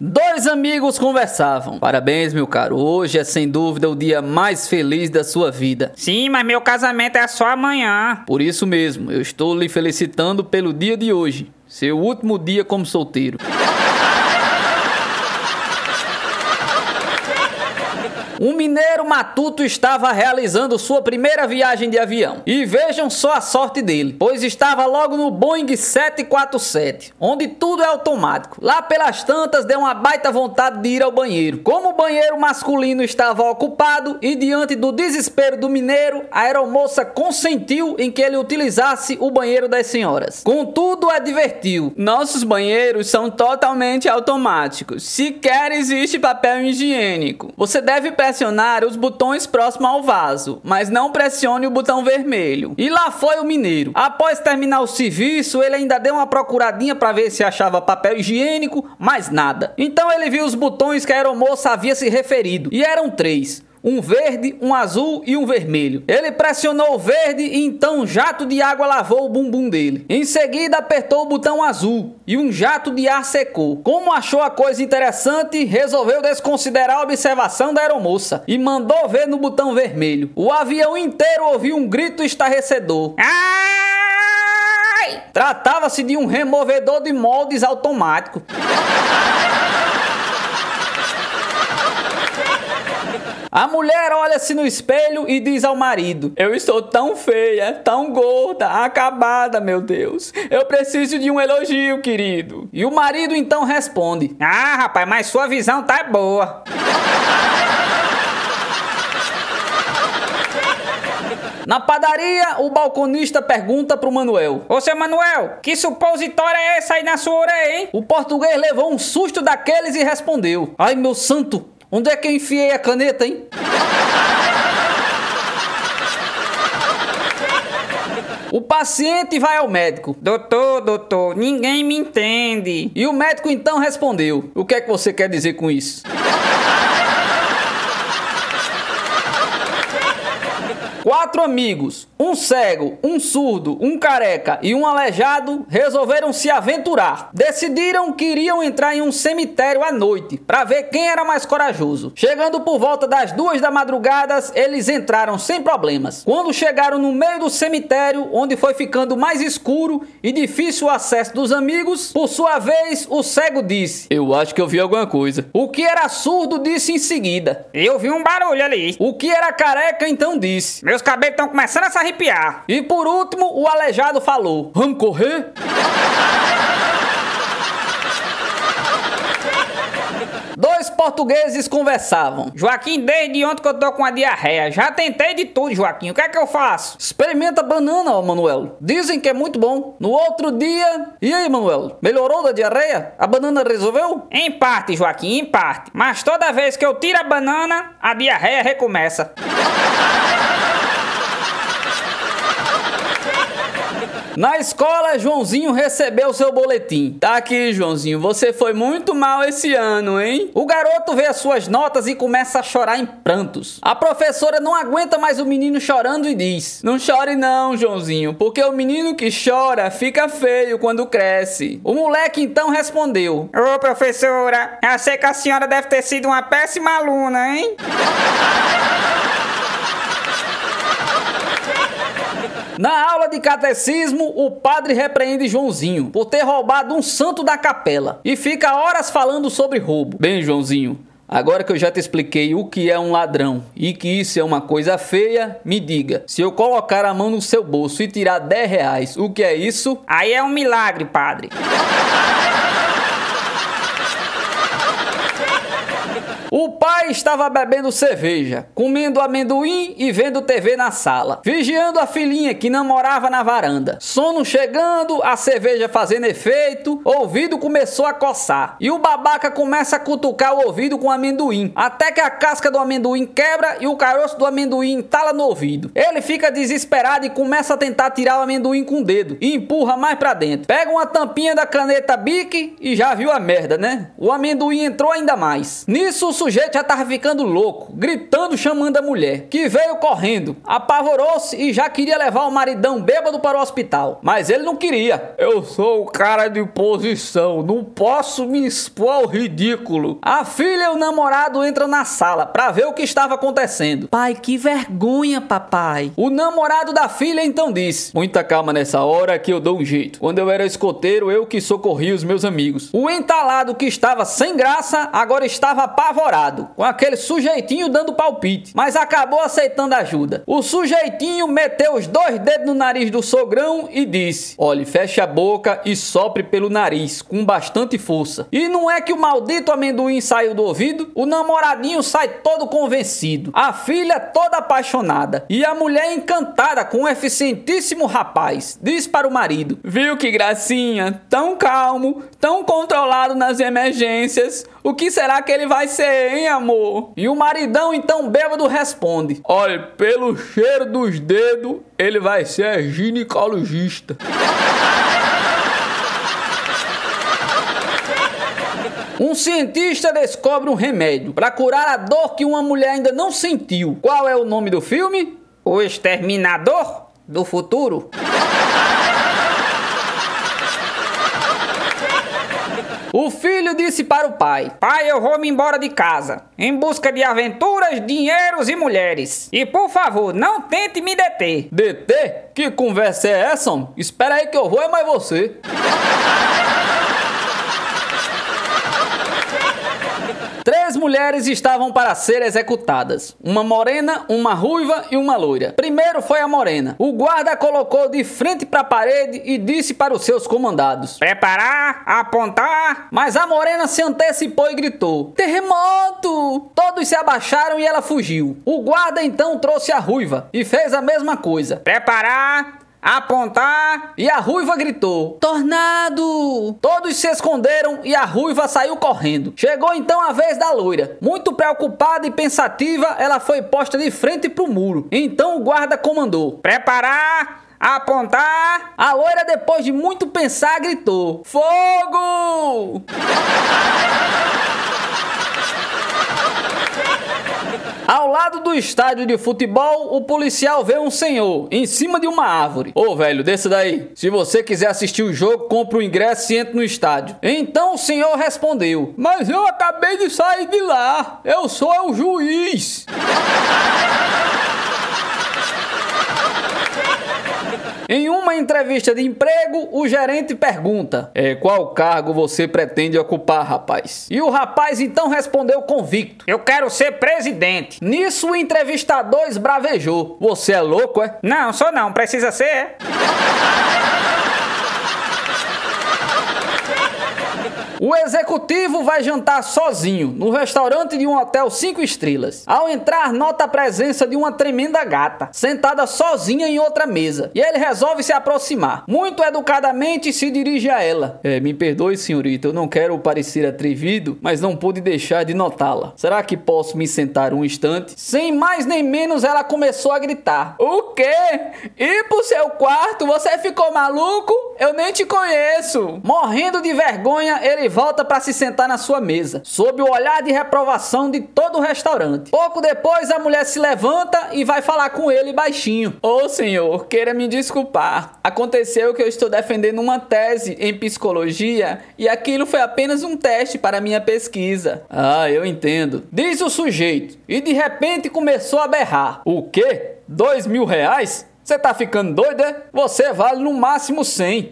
Dois amigos conversavam. Parabéns, meu caro. Hoje é sem dúvida o dia mais feliz da sua vida. Sim, mas meu casamento é só amanhã. Por isso mesmo, eu estou lhe felicitando pelo dia de hoje, seu último dia como solteiro. Um mineiro matuto estava realizando sua primeira viagem de avião. E vejam só a sorte dele, pois estava logo no Boeing 747, onde tudo é automático. Lá pelas tantas deu uma baita vontade de ir ao banheiro. Como o banheiro masculino estava ocupado e diante do desespero do mineiro, a aeromoça consentiu em que ele utilizasse o banheiro das senhoras. Contudo, advertiu: "Nossos banheiros são totalmente automáticos. Sequer existe papel higiênico. Você deve pressionar os botões próximos ao vaso, mas não pressione o botão vermelho. E lá foi o mineiro. Após terminar o serviço, ele ainda deu uma procuradinha para ver se achava papel higiênico, mas nada. Então ele viu os botões que a aeromoça havia se referido, e eram três um verde, um azul e um vermelho. Ele pressionou o verde e então um jato de água lavou o bumbum dele. Em seguida apertou o botão azul e um jato de ar secou. Como achou a coisa interessante, resolveu desconsiderar a observação da aeromoça e mandou ver no botão vermelho. O avião inteiro ouviu um grito estarrecedor. Ai! Tratava-se de um removedor de moldes automático. A mulher olha-se no espelho e diz ao marido: Eu estou tão feia, tão gorda, acabada, meu Deus. Eu preciso de um elogio, querido. E o marido então responde: Ah, rapaz, mas sua visão tá boa. Na padaria, o balconista pergunta pro Manuel: Ô seu Manuel, que supositória é essa aí na sua orelha, hein? O português levou um susto daqueles e respondeu: Ai meu santo, onde é que eu enfiei a caneta, hein? O paciente vai ao médico. Doutor, doutor, ninguém me entende. E o médico então respondeu: O que é que você quer dizer com isso? Quatro amigos, um cego, um surdo, um careca e um aleijado resolveram se aventurar. Decidiram que iriam entrar em um cemitério à noite para ver quem era mais corajoso. Chegando por volta das duas da madrugada, eles entraram sem problemas. Quando chegaram no meio do cemitério, onde foi ficando mais escuro e difícil o acesso dos amigos, por sua vez, o cego disse: Eu acho que eu vi alguma coisa. O que era surdo disse em seguida: Eu vi um barulho ali. O que era careca então disse: Meus cabelos estão começando a se arrepiar. E por último, o aleijado falou: Vamos correr? Dois portugueses conversavam. Joaquim, desde ontem que eu tô com a diarreia. Já tentei de tudo, Joaquim. O que é que eu faço? Experimenta banana, ó, Manuel. Dizem que é muito bom. No outro dia. E aí, Manuel? Melhorou da diarreia? A banana resolveu? Em parte, Joaquim, em parte. Mas toda vez que eu tiro a banana, a diarreia recomeça. Na escola, Joãozinho recebeu seu boletim. Tá aqui, Joãozinho, você foi muito mal esse ano, hein? O garoto vê as suas notas e começa a chorar em prantos. A professora não aguenta mais o menino chorando e diz: Não chore não, Joãozinho, porque o menino que chora fica feio quando cresce. O moleque então respondeu: Ô professora, eu sei que a senhora deve ter sido uma péssima aluna, hein? Na aula de catecismo, o padre repreende Joãozinho por ter roubado um santo da capela e fica horas falando sobre roubo. Bem, Joãozinho, Agora que eu já te expliquei o que é um ladrão e que isso é uma coisa feia, me diga, se eu colocar a mão no seu bolso e tirar 10 reais, o que é isso? Aí é um milagre, padre. O pai estava bebendo cerveja, comendo amendoim e vendo TV na sala, vigiando a filhinha que namorava na varanda. Sono chegando, a cerveja fazendo efeito, ouvido começou a coçar. E o babaca começa a cutucar o ouvido com amendoim, até que a casca do amendoim quebra e o caroço do amendoim entala no ouvido. Ele fica desesperado e começa a tentar tirar o amendoim com o dedo e empurra mais pra dentro. Pega uma tampinha da caneta Bic e já viu a merda, né? O amendoim entrou ainda mais. Nisso sujeito já tava ficando louco, gritando, chamando a mulher, que veio correndo, apavorou-se e já queria levar o maridão bêbado para o hospital. Mas ele não queria. Eu sou o cara de posição, não posso me expor ao ridículo. A filha e o namorado entram na sala para ver o que estava acontecendo. Pai, que vergonha, papai. O namorado da filha então disse: Muita calma nessa hora que eu dou um jeito. Quando eu era escoteiro, eu que socorri os meus amigos. O entalado que estava sem graça agora estava apavorado, com aquele sujeitinho dando palpite, mas acabou aceitando ajuda. O sujeitinho meteu os dois dedos no nariz do sogrão e disse: Olhe, feche a boca e sopre pelo nariz, com bastante força. E não é que o maldito amendoim saiu do ouvido? O namoradinho sai todo convencido, a filha toda apaixonada e a mulher encantada com o eficientíssimo rapaz. Diz para o marido: Viu que gracinha? Tão calmo, tão controlado nas emergências. O que será que ele vai ser, hein, amor? E o maridão então bêbado responde: Olha, pelo cheiro dos dedos, ele vai ser ginecologista. Um cientista descobre um remédio para curar a dor que uma mulher ainda não sentiu. Qual é o nome do filme? O Exterminador do Futuro. O filho disse para o pai: Pai, eu vou me embora de casa, em busca de aventuras, dinheiros e mulheres. E por favor, não tente me deter. Deter? Que conversa é essa? Espera aí que eu vou é mais você. Três mulheres estavam para ser executadas: uma morena, uma ruiva e uma loira. Primeiro foi a morena. O guarda colocou de frente para a parede e disse para os seus comandados: Preparar, apontar. Mas a morena se antecipou e gritou: Terremoto! Todos se abaixaram e ela fugiu. O guarda então trouxe a ruiva e fez a mesma coisa: Preparar, apontar. E a ruiva gritou: Tornado! Todos se esconderam e a ruiva saiu correndo. Chegou então a vez da loira. Muito preocupada e pensativa, ela foi posta de frente pro muro. Então o guarda comandou: Preparar, apontar. A loira, depois de muito pensar, gritou: Fogo! Ao lado do estádio de futebol, o policial vê um senhor em cima de uma árvore. Ô velho, desça daí. Se você quiser assistir o jogo, compra o ingresso e entra no estádio. Então o senhor respondeu: Mas eu acabei de sair de lá. Eu sou o juiz. Em uma entrevista de emprego, o gerente pergunta: é, Qual cargo você pretende ocupar, rapaz? E o rapaz então respondeu convicto: Eu quero ser presidente. Nisso o entrevistador esbravejou: Você é louco, é? Não, sou não, precisa ser. é? O executivo vai jantar sozinho no restaurante de um hotel 5 estrelas. Ao entrar, nota a presença de uma tremenda gata, sentada sozinha em outra mesa. E ele resolve se aproximar. Muito educadamente se dirige a ela. É, me perdoe, senhorita, eu não quero parecer atrevido, mas não pude deixar de notá-la. Será que posso me sentar um instante? Sem mais nem menos, ela começou a gritar: O quê? Ir pro seu quarto? Você ficou maluco? Eu nem te conheço. Morrendo de vergonha, ele volta para se sentar na sua mesa, sob o olhar de reprovação de todo o restaurante. Pouco depois, a mulher se levanta e vai falar com ele baixinho. Ô senhor, queira me desculpar. Aconteceu que eu estou defendendo uma tese em psicologia e aquilo foi apenas um teste para minha pesquisa. Ah, eu entendo. Diz o sujeito e de repente começou a berrar. O quê? Dois mil reais? Você tá ficando doido, é? Você vale no máximo 100.